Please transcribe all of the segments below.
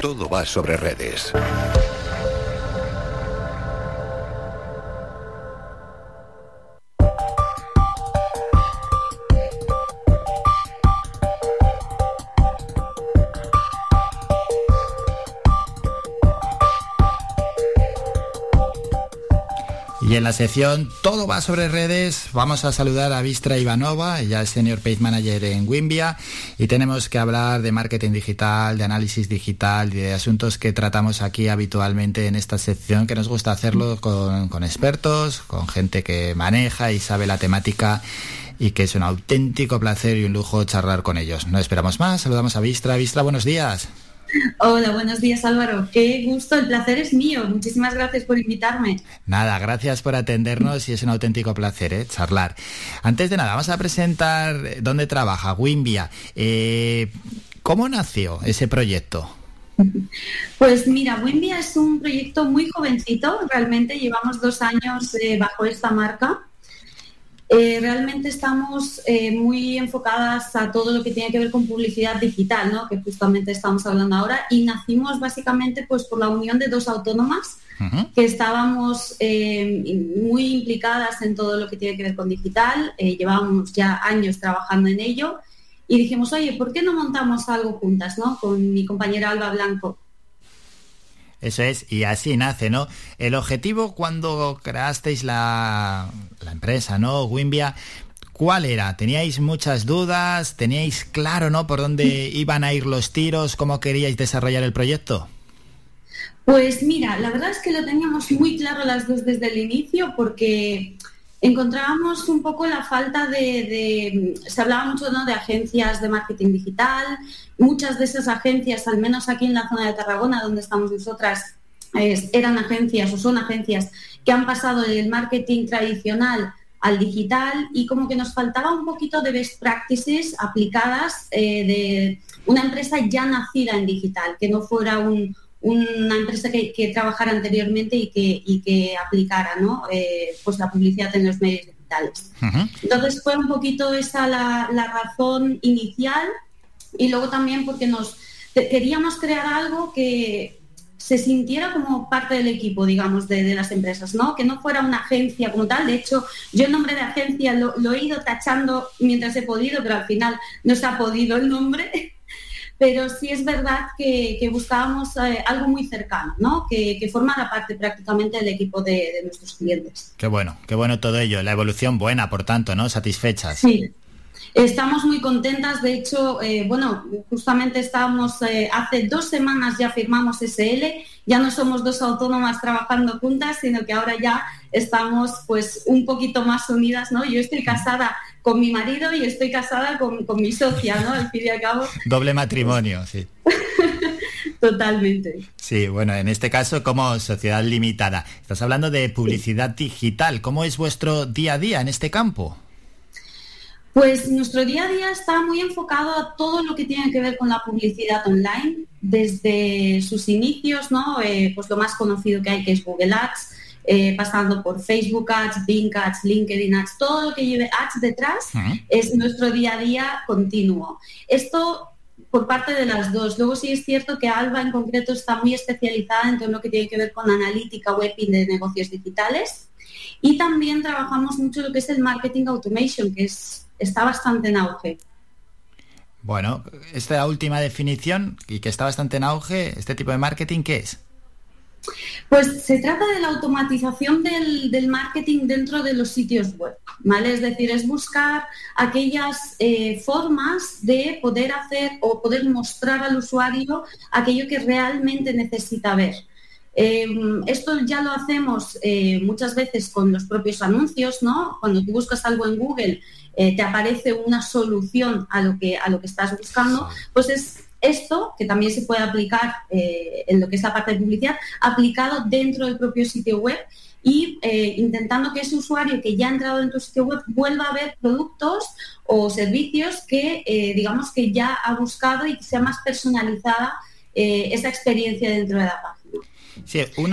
Todo va sobre redes. Y en la sección Todo va sobre redes, vamos a saludar a Vistra Ivanova, ella es Senior Page Manager en Wimbia y tenemos que hablar de marketing digital, de análisis digital y de asuntos que tratamos aquí habitualmente en esta sección, que nos gusta hacerlo con, con expertos, con gente que maneja y sabe la temática y que es un auténtico placer y un lujo charlar con ellos. No esperamos más, saludamos a Vistra. Vistra, buenos días. Hola, buenos días Álvaro. Qué gusto, el placer es mío. Muchísimas gracias por invitarme. Nada, gracias por atendernos y es un auténtico placer ¿eh? charlar. Antes de nada, vamos a presentar dónde trabaja Wimbia. Eh, ¿Cómo nació ese proyecto? Pues mira, Wimbia es un proyecto muy jovencito, realmente llevamos dos años eh, bajo esta marca eh, realmente estamos eh, muy enfocadas a todo lo que tiene que ver con publicidad digital, ¿no? que justamente estamos hablando ahora, y nacimos básicamente pues, por la unión de dos autónomas que estábamos eh, muy implicadas en todo lo que tiene que ver con digital, llevábamos ya años trabajando en ello, y dijimos, oye, ¿por qué no montamos algo juntas ¿no? con mi compañera Alba Blanco? Eso es, y así nace, ¿no? El objetivo cuando creasteis la, la empresa, ¿no? Wimbia, ¿cuál era? ¿Teníais muchas dudas? ¿Teníais claro, ¿no? Por dónde iban a ir los tiros? ¿Cómo queríais desarrollar el proyecto? Pues mira, la verdad es que lo teníamos muy claro las dos desde el inicio porque encontrábamos un poco la falta de, se hablaba mucho de agencias de marketing digital, muchas de esas agencias, al menos aquí en la zona de Tarragona, donde estamos nosotras, eran agencias o son agencias que han pasado del marketing tradicional al digital y como que nos faltaba un poquito de best practices aplicadas eh, de una empresa ya nacida en digital, que no fuera un, una empresa que, trabajara anteriormente y que, que aplicara ¿no? Eh, pues la publicidad en los medios digitales. Entonces fue un poquito esa la, razón inicial y luego también porque nos queríamos crear algo que se sintiera como parte del equipo, digamos, de, las empresas, ¿no? Que no fuera una agencia como tal. De hecho, yo el nombre de agencia lo, lo he ido tachando mientras he podido, pero al final no se ha podido el nombre. Pero sí es verdad que, buscábamos eh, algo muy cercano, ¿no? que, que, formara parte prácticamente del equipo de, nuestros clientes. Qué bueno, qué bueno todo ello, la evolución buena, por tanto, ¿no? Satisfechas. Sí. Estamos muy contentas, de hecho, eh, bueno, justamente estábamos, eh, hace dos semanas ya firmamos SL, ya no somos dos autónomas trabajando juntas, sino que ahora ya estamos pues un poquito más unidas, ¿no? Yo estoy casada con mi marido y estoy casada con, mi socia, ¿no? Al fin y al cabo. Doble matrimonio, sí. Totalmente. Sí, bueno, en este caso como sociedad limitada. Estás hablando de publicidad digital. ¿Cómo es vuestro día a día en este campo? Pues nuestro día a día está muy enfocado a todo lo que tiene que ver con la publicidad online, desde sus inicios, ¿no? Eh, pues lo más conocido que hay que es Google Ads, eh, pasando por Facebook Ads, Bing Ads, LinkedIn Ads, todo lo que lleve Ads detrás es nuestro día a día continuo. Esto por parte de las dos. Luego sí es cierto que Alba en concreto está muy especializada en todo lo que tiene que ver con analítica web y de negocios digitales. Y también trabajamos mucho lo que es el marketing automation, que es, está bastante en auge. Bueno, esta última definición y que está bastante en auge, este tipo de marketing, ¿qué es? Pues se trata de la automatización del, marketing dentro de los sitios web, ¿vale? Es decir, es buscar aquellas eh, formas de poder hacer o poder mostrar al usuario aquello que realmente necesita ver. Em, esto ya lo hacemos eh, muchas veces con los propios anuncios, ¿no? Cuando tú buscas algo en Google, eh, te aparece una solución a lo que, a lo que estás buscando, pues es esto, que también se puede aplicar eh, en lo que es la parte de publicidad, aplicado dentro del propio sitio web y eh, intentando que ese usuario que ya ha entrado en tu sitio web vuelva a ver productos o servicios que eh, digamos que ya ha buscado y que sea más personalizada esa experiencia dentro de la página.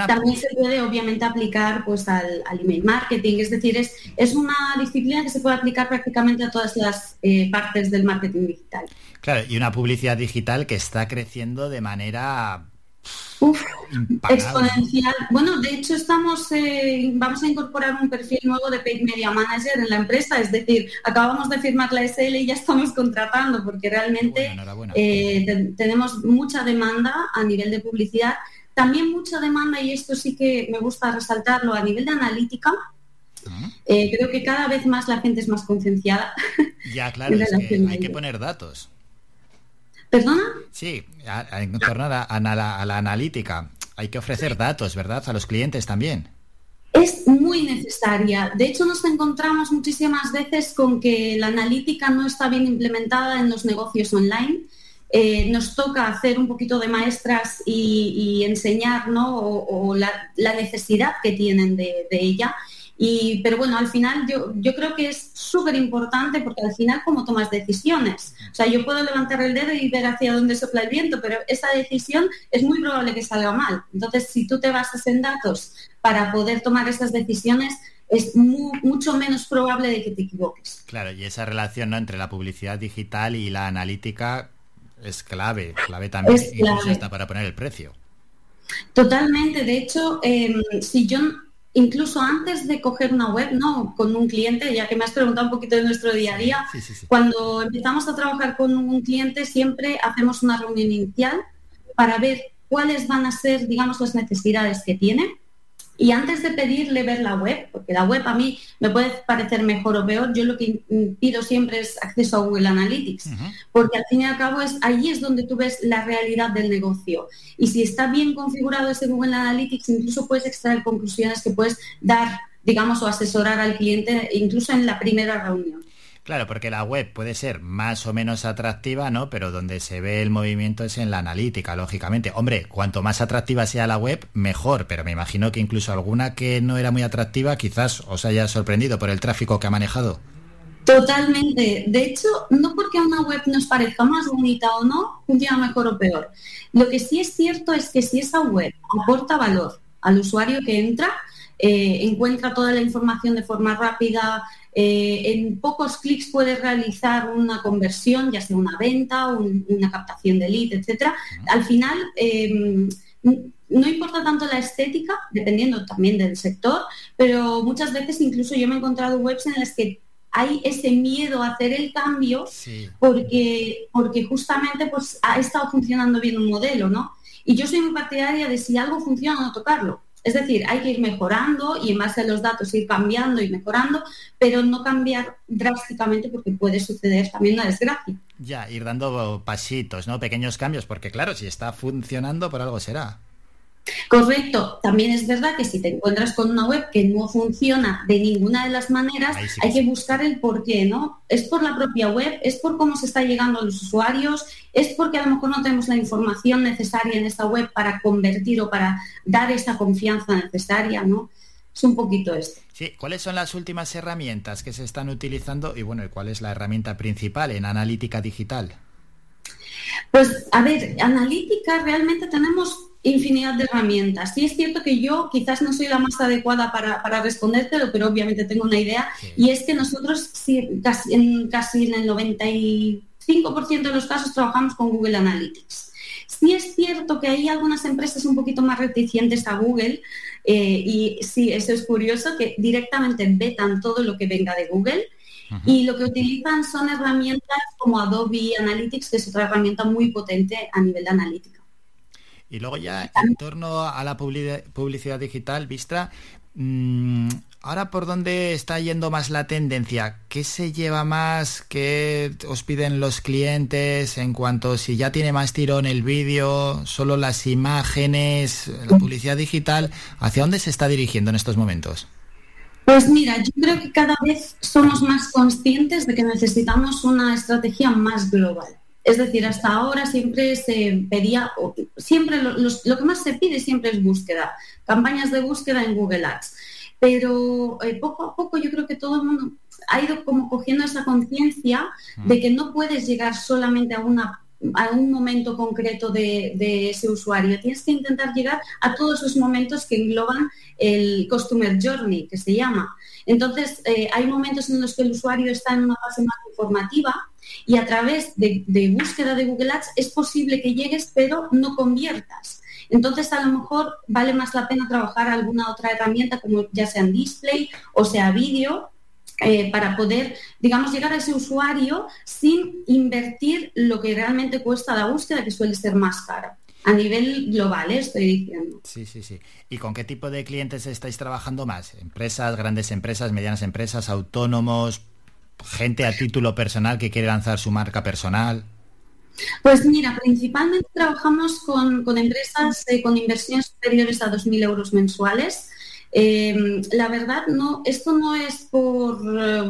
También se puede obviamente aplicar pues al, email marketing, es decir, es, es una disciplina que se puede aplicar prácticamente a todas las partes del marketing digital. Claro, y una publicidad digital que está creciendo de manera Uf, exponencial. Bueno, de hecho estamos, eh, vamos a incorporar un perfil nuevo de Paid Media Manager en la empresa, es decir, acabamos de firmar la SL y ya estamos contratando porque realmente eh, tenemos mucha demanda a nivel de publicidad, también mucha demanda y esto sí que me gusta resaltarlo a nivel de analítica. Ah. Eh, creo que cada vez más la gente es más concienciada. Ya, claro, es que hay que poner datos. ¿Perdona? Sí, en torno a la, analítica. Hay que ofrecer datos, ¿verdad? A los clientes también. Es muy necesaria. De hecho, nos encontramos muchísimas veces con que la analítica no está bien implementada en los negocios online. Eh, nos toca hacer un poquito de maestras y, enseñar ¿no? o, la, necesidad que tienen de, ella y, pero bueno, al final yo, yo creo que es súper importante porque al final como tomas decisiones. O sea, yo puedo levantar el dedo y ver hacia dónde sopla el viento, pero esa decisión es muy probable que salga mal. Entonces, si tú te basas en datos para poder tomar esas decisiones, es mucho menos probable de que te equivoques. Claro, y esa relación ¿no? entre la publicidad digital y la analítica es clave, clave también, incluso hasta para poner el precio. Totalmente, de hecho, em, si yo incluso antes de coger una web, ¿no? Con un cliente, ya que me has preguntado un poquito de nuestro día a día, cuando empezamos a trabajar con un cliente siempre hacemos una reunión inicial para ver cuáles van a ser, digamos, las necesidades que tiene y antes de pedirle ver la web, porque la web a mí me puede parecer mejor o peor, yo lo que pido siempre es acceso a Google Analytics, porque al fin y al cabo es ahí es donde tú ves la realidad del negocio. Y si está bien configurado ese Google Analytics, incluso puedes extraer conclusiones que puedes dar, digamos, o asesorar al cliente incluso en la primera reunión. Claro, porque la web puede ser más o menos atractiva, ¿no? Pero donde se ve el movimiento es en la analítica, lógicamente. Hombre, cuanto más atractiva sea la web, mejor, pero me imagino que incluso alguna que no era muy atractiva quizás os haya sorprendido por el tráfico que ha manejado. Totalmente. De hecho, no porque una web nos parezca más bonita o no, funciona mejor o peor. Lo que sí es cierto es que si esa web aporta valor al usuario que entra, eh, encuentra toda la información de forma rápida, eh, en pocos clics puedes realizar una conversión, ya sea una venta, una captación de lead, etcétera. Al final, em, no importa tanto la estética, dependiendo también del sector, pero muchas veces incluso yo me he encontrado webs en las que hay ese miedo a hacer el cambio porque, porque justamente pues, ha estado funcionando bien un modelo, ¿no? Y yo soy muy partidaria de si algo funciona, no tocarlo. Es decir, hay que ir mejorando y en base a los datos ir cambiando y mejorando, pero no cambiar drásticamente porque puede suceder también una desgracia. Ya, ir dando pasitos, ¿no? Pequeños cambios, porque claro, si está funcionando, por algo será. Correcto. También es verdad que si te encuentras con una web que no funciona de ninguna de las maneras, hay que buscar el por qué, ¿no? Es por la propia web, es por cómo se está llegando a los usuarios, es porque a lo mejor no tenemos la información necesaria en esta web para convertir o para dar esa confianza necesaria, ¿no? Es un poquito esto. Sí, ¿cuáles son las últimas herramientas que se están utilizando y bueno, cuál es la herramienta principal en analítica digital? Pues a ver, analítica realmente tenemos infinidad de herramientas. Sí es cierto que yo quizás no soy la más adecuada para, para respondértelo, pero obviamente tengo una idea, y es que nosotros casi, en, casi en el 95% de los casos trabajamos con Google Analytics. Sí es cierto que hay algunas empresas un poquito más reticentes a Google eh, y sí, eso es curioso, que directamente vetan todo lo que venga de Google y lo que utilizan son herramientas como Adobe Analytics, que es otra herramienta muy potente a nivel de analítica. Y luego ya en torno a la publicidad digital, Vistra, mm, ahora por dónde está yendo más la tendencia, ¿qué se lleva más? ¿Qué os piden los clientes en cuanto si ya tiene más tirón el vídeo, solo las imágenes, la publicidad digital? ¿Hacia dónde se está dirigiendo en estos momentos? Pues mira, yo creo que cada vez somos más conscientes de que necesitamos una estrategia más global. Es decir, hasta ahora siempre se pedía, siempre lo, que más se pide siempre es búsqueda, campañas de búsqueda en Google Ads. Pero eh, poco a poco yo creo que todo el mundo ha ido como cogiendo esa conciencia de que no puedes llegar solamente a una a un momento concreto de, ese usuario. Tienes que intentar llegar a todos esos momentos que engloban el Customer Journey, que se llama. Entonces, eh, hay momentos en los que el usuario está en una fase más de informativa y a través de, búsqueda de Google Ads es posible que llegues pero no conviertas. Entonces, a lo mejor vale más la pena trabajar alguna otra herramienta, como ya sea en display o sea vídeo, eh, para poder, digamos, llegar a ese usuario sin invertir lo que realmente cuesta la búsqueda, que suele ser más cara. A nivel global, ¿eh? estoy diciendo. Sí, sí, sí. ¿Y con qué tipo de clientes estáis trabajando más? ¿Empresas, grandes empresas, medianas empresas, autónomos, gente a título personal que quiere lanzar su marca personal? Pues mira, principalmente trabajamos con, empresas eh, con inversiones superiores a 2.000 euros mensuales. Em, la verdad, no, esto no es por... Eh,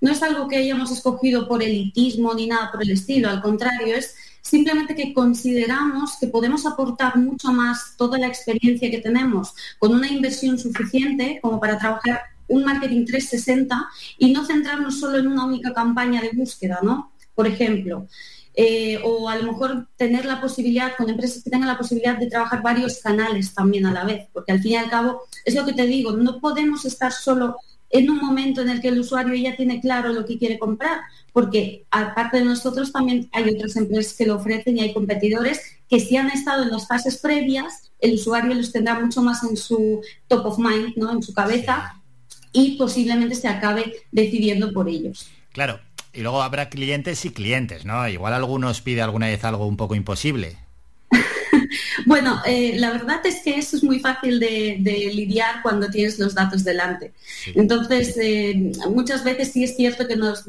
no es algo que hayamos escogido por elitismo ni nada por el estilo, al contrario, es simplemente que consideramos que podemos aportar mucho más toda la experiencia que tenemos con una inversión suficiente como para trabajar un marketing 360 y no centrarnos solo en una única campaña de búsqueda, ¿no? Por ejemplo, eh, o a lo mejor tener la posibilidad, con empresas que tengan la posibilidad de trabajar varios canales también a la vez, porque al fin y al cabo, es lo que te digo, no podemos estar solo en un momento en el que el usuario ya tiene claro lo que quiere comprar, porque aparte de nosotros también hay otras empresas que lo ofrecen y hay competidores que si han estado en las fases previas, el usuario los tendrá mucho más en su top of mind, ¿no? en su cabeza, y posiblemente se acabe decidiendo por ellos. Claro, y luego habrá clientes y clientes, ¿no? Igual algunos pide alguna vez algo un poco imposible. bueno, eh, la verdad es que eso es muy fácil de, lidiar cuando tienes los datos delante. Entonces, eh, muchas veces sí es cierto que nos,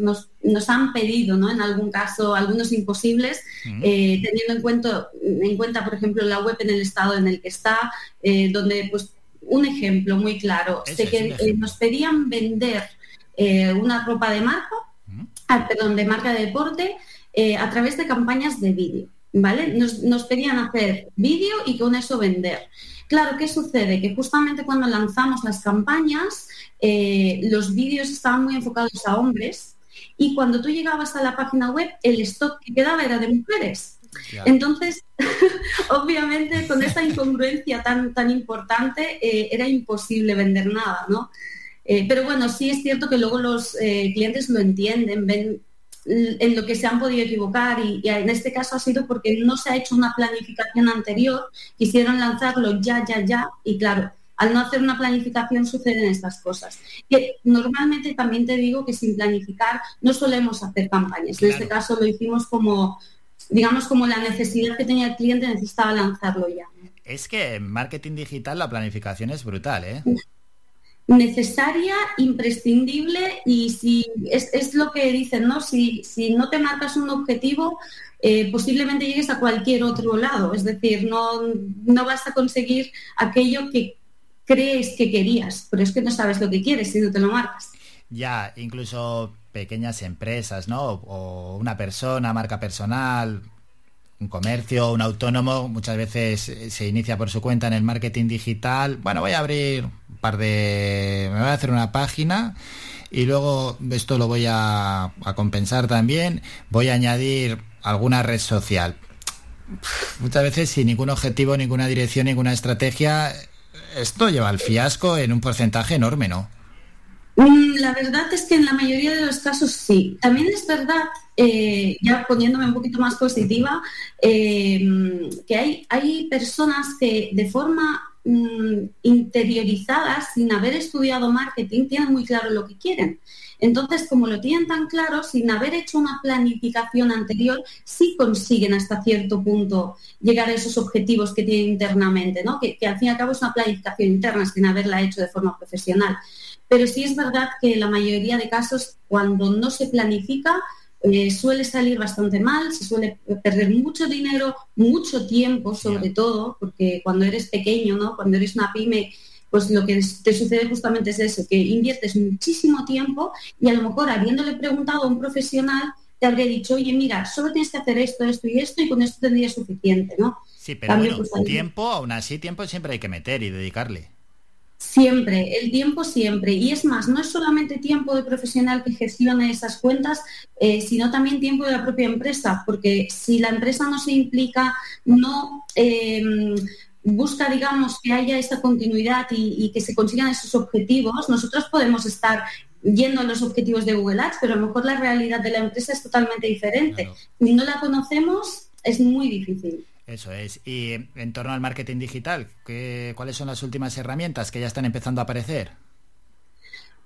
han pedido, ¿no? En algún caso, algunos imposibles, eh, teniendo en cuenta, en cuenta, por ejemplo, la web en el estado en el que está, donde, pues, un ejemplo muy claro, sé que nos pedían vender una ropa de marca Ah, perdón, de marca de deporte eh, a través de campañas de vídeo. ¿Vale? Nos, pedían hacer vídeo y con eso vender. Claro, ¿qué sucede? Que justamente cuando lanzamos las campañas, eh, los vídeos estaban muy enfocados a hombres y cuando tú llegabas a la página web, el stock que quedaba era de mujeres. Entonces, obviamente, con esta incongruencia tan, tan importante, eh, era imposible vender nada, ¿no? Eh, pero bueno, sí es cierto que luego los eh, clientes lo entienden, ven en lo que se han podido equivocar y, en este caso ha sido porque no se ha hecho una planificación anterior, quisieron lanzarlo ya, ya, ya y claro, al no hacer una planificación suceden estas cosas. Que normalmente también te digo que sin planificar no solemos hacer campañas. En este caso lo hicimos como, digamos, como la necesidad que tenía el cliente necesitaba lanzarlo ya. Es que en marketing digital la planificación es brutal, ¿eh? necesaria, imprescindible y si es, lo que dicen, ¿no? Si, si no te marcas un objetivo, eh, posiblemente llegues a cualquier otro lado. Es decir, no, no vas a conseguir aquello que crees que querías, pero es que no sabes lo que quieres si no te lo marcas. Ya, incluso pequeñas empresas, ¿no? O una persona, marca personal, un comercio, un autónomo, muchas veces eh, se inicia por su cuenta en el marketing digital. Bueno, voy a abrir un par de... me voy a hacer una página y luego esto lo voy a, a compensar también. Voy a añadir alguna red social. Muchas veces sin ningún objetivo, ninguna dirección, ninguna estrategia, esto lleva al fiasco en un porcentaje enorme, ¿no? Mm, la verdad es que en la mayoría de los casos sí. También es verdad, eh, ya poniéndome un poquito más positiva, eh, que hay, hay personas que de forma mm, interiorizada, sin haber estudiado marketing, tienen muy claro lo que quieren. Entonces, como lo tienen tan claro, sin haber hecho una planificación anterior, sí consiguen hasta cierto punto llegar a esos objetivos que tienen internamente, ¿no? que, que al fin y al cabo es una planificación interna sin haberla hecho de forma profesional. Pero sí es verdad que la mayoría de casos, cuando no se planifica, eh, suele salir bastante mal, se suele perder mucho dinero, mucho tiempo sobre todo, porque cuando eres pequeño, ¿no? cuando eres una pyme, pues lo que te sucede justamente es eso, que inviertes muchísimo tiempo y a lo mejor habiéndole preguntado a un profesional, te habría dicho, oye, mira, solo tienes que hacer esto, esto y esto y con esto tendría suficiente, ¿no? Sí, pero bueno, pues, tiempo, aún así, tiempo siempre hay que meter y dedicarle. Siempre, el tiempo siempre. Y es más, no es solamente tiempo de profesional que gestione esas cuentas, eh, sino también tiempo de la propia empresa, porque si la empresa no se implica, no em, busca, digamos, que haya esta continuidad y, que se consigan esos objetivos, nosotros podemos estar yendo a los objetivos de Google Ads, pero a lo mejor la realidad de la empresa es totalmente diferente. Si no la conocemos, es muy difícil. Eso es. Y en torno al marketing digital, ¿qué, ¿cuáles son las últimas herramientas que ya están empezando a aparecer?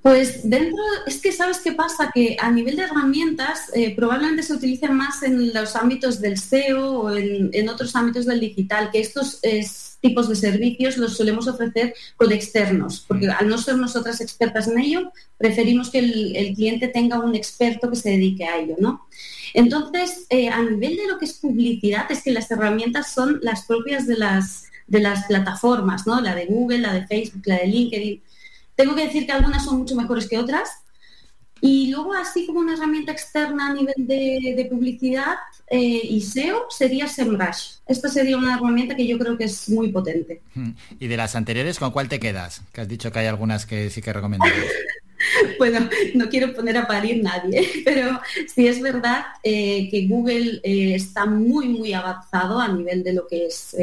Pues dentro, es que sabes qué pasa, que a nivel de herramientas eh, probablemente se utilicen más en los ámbitos del SEO o en, otros ámbitos del digital, que estos tipos de servicios los solemos ofrecer con externos, porque al no ser nosotras expertas en ello, preferimos que el, cliente tenga un experto que se dedique a ello, ¿no? Entonces, eh, a nivel de lo que es publicidad, es que las herramientas son las propias de las, de las plataformas, ¿no? La de Google, la de Facebook, la de LinkedIn tengo que decir que algunas son mucho mejores que otras. Y luego, así como una herramienta externa a nivel de, publicidad eh, y SEO, sería SEMrush. Esta sería una herramienta que yo creo que es muy potente. Hmm. ¿Y de las anteriores, con cuál te quedas? Que has dicho que hay algunas que sí que recomendarías. bueno, no quiero poner a parir nadie, pero sí es verdad eh, que Google eh, está muy, muy avanzado a nivel de lo que es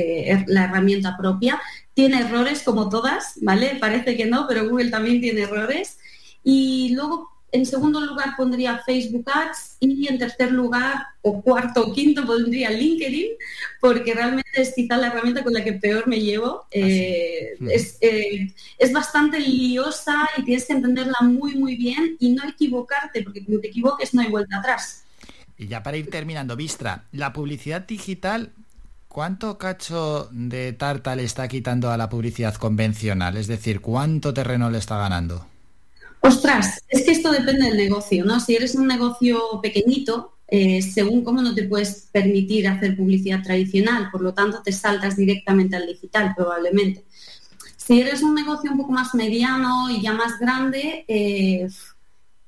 la herramienta propia tiene errores como todas, ¿vale? Parece que no, pero Google también tiene errores. Y luego, en segundo lugar, pondría Facebook Ads y en tercer lugar, o cuarto o quinto, pondría LinkedIn, porque realmente es quizá la herramienta con la que peor me llevo. Ah, eh, es, eh, es, bastante liosa y tienes que entenderla muy, muy bien y no equivocarte, porque como te equivoques no hay vuelta atrás. Y ya para ir terminando, Vistra, la publicidad digital ¿Cuánto cacho de tarta le está quitando a la publicidad convencional? Es decir, ¿cuánto terreno le está ganando? Ostras, es que esto depende del negocio, ¿no? Si eres un negocio pequeñito, eh, según cómo no te puedes permitir hacer publicidad tradicional, por lo tanto te saltas directamente al digital probablemente. Si eres un negocio un poco más mediano y ya más grande, eh,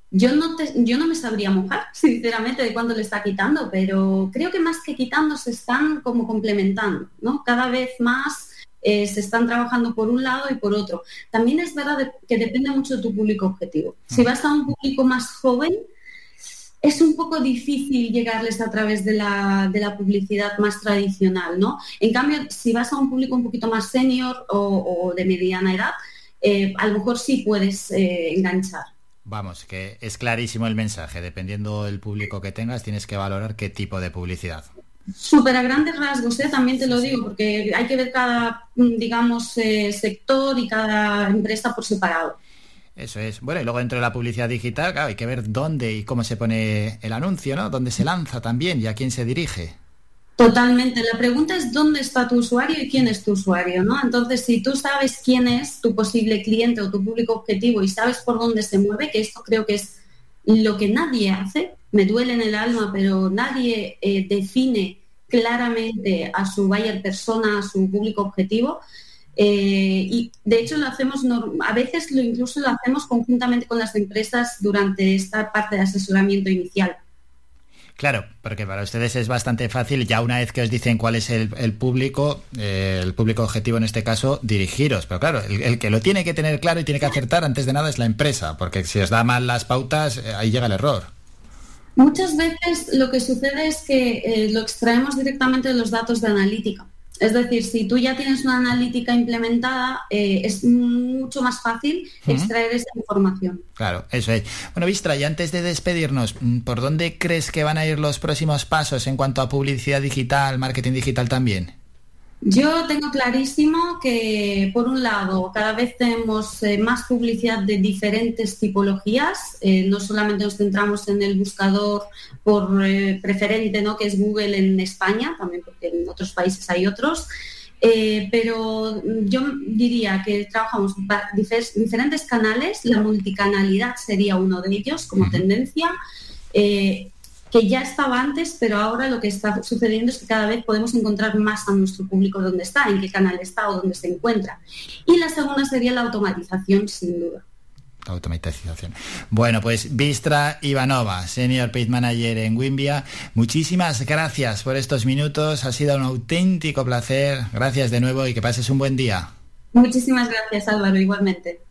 yo no, yo no me sabría mojar, sinceramente, de cuándo le está quitando, pero creo que más que quitando se están como complementando, ¿no? Cada vez más eh, se están trabajando por un lado y por otro. También es verdad que depende mucho de tu público objetivo. Si mm. vas a un público más joven, es un poco difícil llegarles a través de la, publicidad más tradicional, ¿no? En cambio, si vas a un público un poquito más senior o, de mediana edad, eh, a lo mejor sí puedes eh, enganchar. Vamos, que es clarísimo el mensaje. Dependiendo del público que tengas, tienes que valorar qué tipo de publicidad. Súper a grandes rasgos, ¿eh? también te lo digo, porque hay que ver cada, mm, digamos, eh, sector y cada empresa por separado. Eso es. Bueno, y luego dentro de la publicidad digital, claro, hay que ver dónde y cómo se pone el anuncio, ¿no? Dónde se lanza también y a quién se dirige. Totalmente. La pregunta es dónde está tu usuario y quién es tu usuario, ¿no? Entonces, si tú sabes quién es tu posible cliente o tu público objetivo y sabes por dónde se mueve, que esto creo que es lo que nadie hace, me duele en el alma, pero nadie eh, define claramente a su buyer persona, a su público objetivo. Eh, y de hecho lo hacemos, a veces lo incluso lo hacemos conjuntamente con las empresas durante esta parte de asesoramiento inicial. Claro, porque para ustedes es bastante fácil, ya una vez que os dicen cuál es el, público, eh, el público objetivo en este caso, dirigiros. Pero claro, el, que lo tiene que tener claro y tiene que acertar antes de nada es la empresa, porque si os da mal las pautas, ahí llega el error. Muchas veces lo que sucede es que eh, lo extraemos directamente de los datos de analítica. Es decir, si tú ya tienes una analítica implementada, eh, es mucho más fácil extraer esa información. Claro, eso es. Bueno, Vistra, y antes de despedirnos, mm, ¿por dónde crees que van a ir los próximos pasos en cuanto a publicidad digital, marketing digital también? Yo tengo clarísimo que, por un lado, cada vez tenemos eh, más publicidad de diferentes tipologías. Eh, no solamente nos centramos en el buscador por eh, preferente, ¿no? que es Google en España, también porque en otros países hay otros. pero yo diría que trabajamos diferentes canales, la multicanalidad sería uno de ellos como tendencia que ya estaba antes, pero ahora lo que está sucediendo es que cada vez podemos encontrar más a nuestro público donde está, en qué canal está o dónde se encuentra. Y la segunda sería la automatización, sin duda. Automatización. Bueno, pues Vistra Ivanova, Senior Paid Manager en Wimbia, muchísimas gracias por estos minutos. Ha sido un auténtico placer. Gracias de nuevo y que pases un buen día. Muchísimas gracias, Álvaro, igualmente.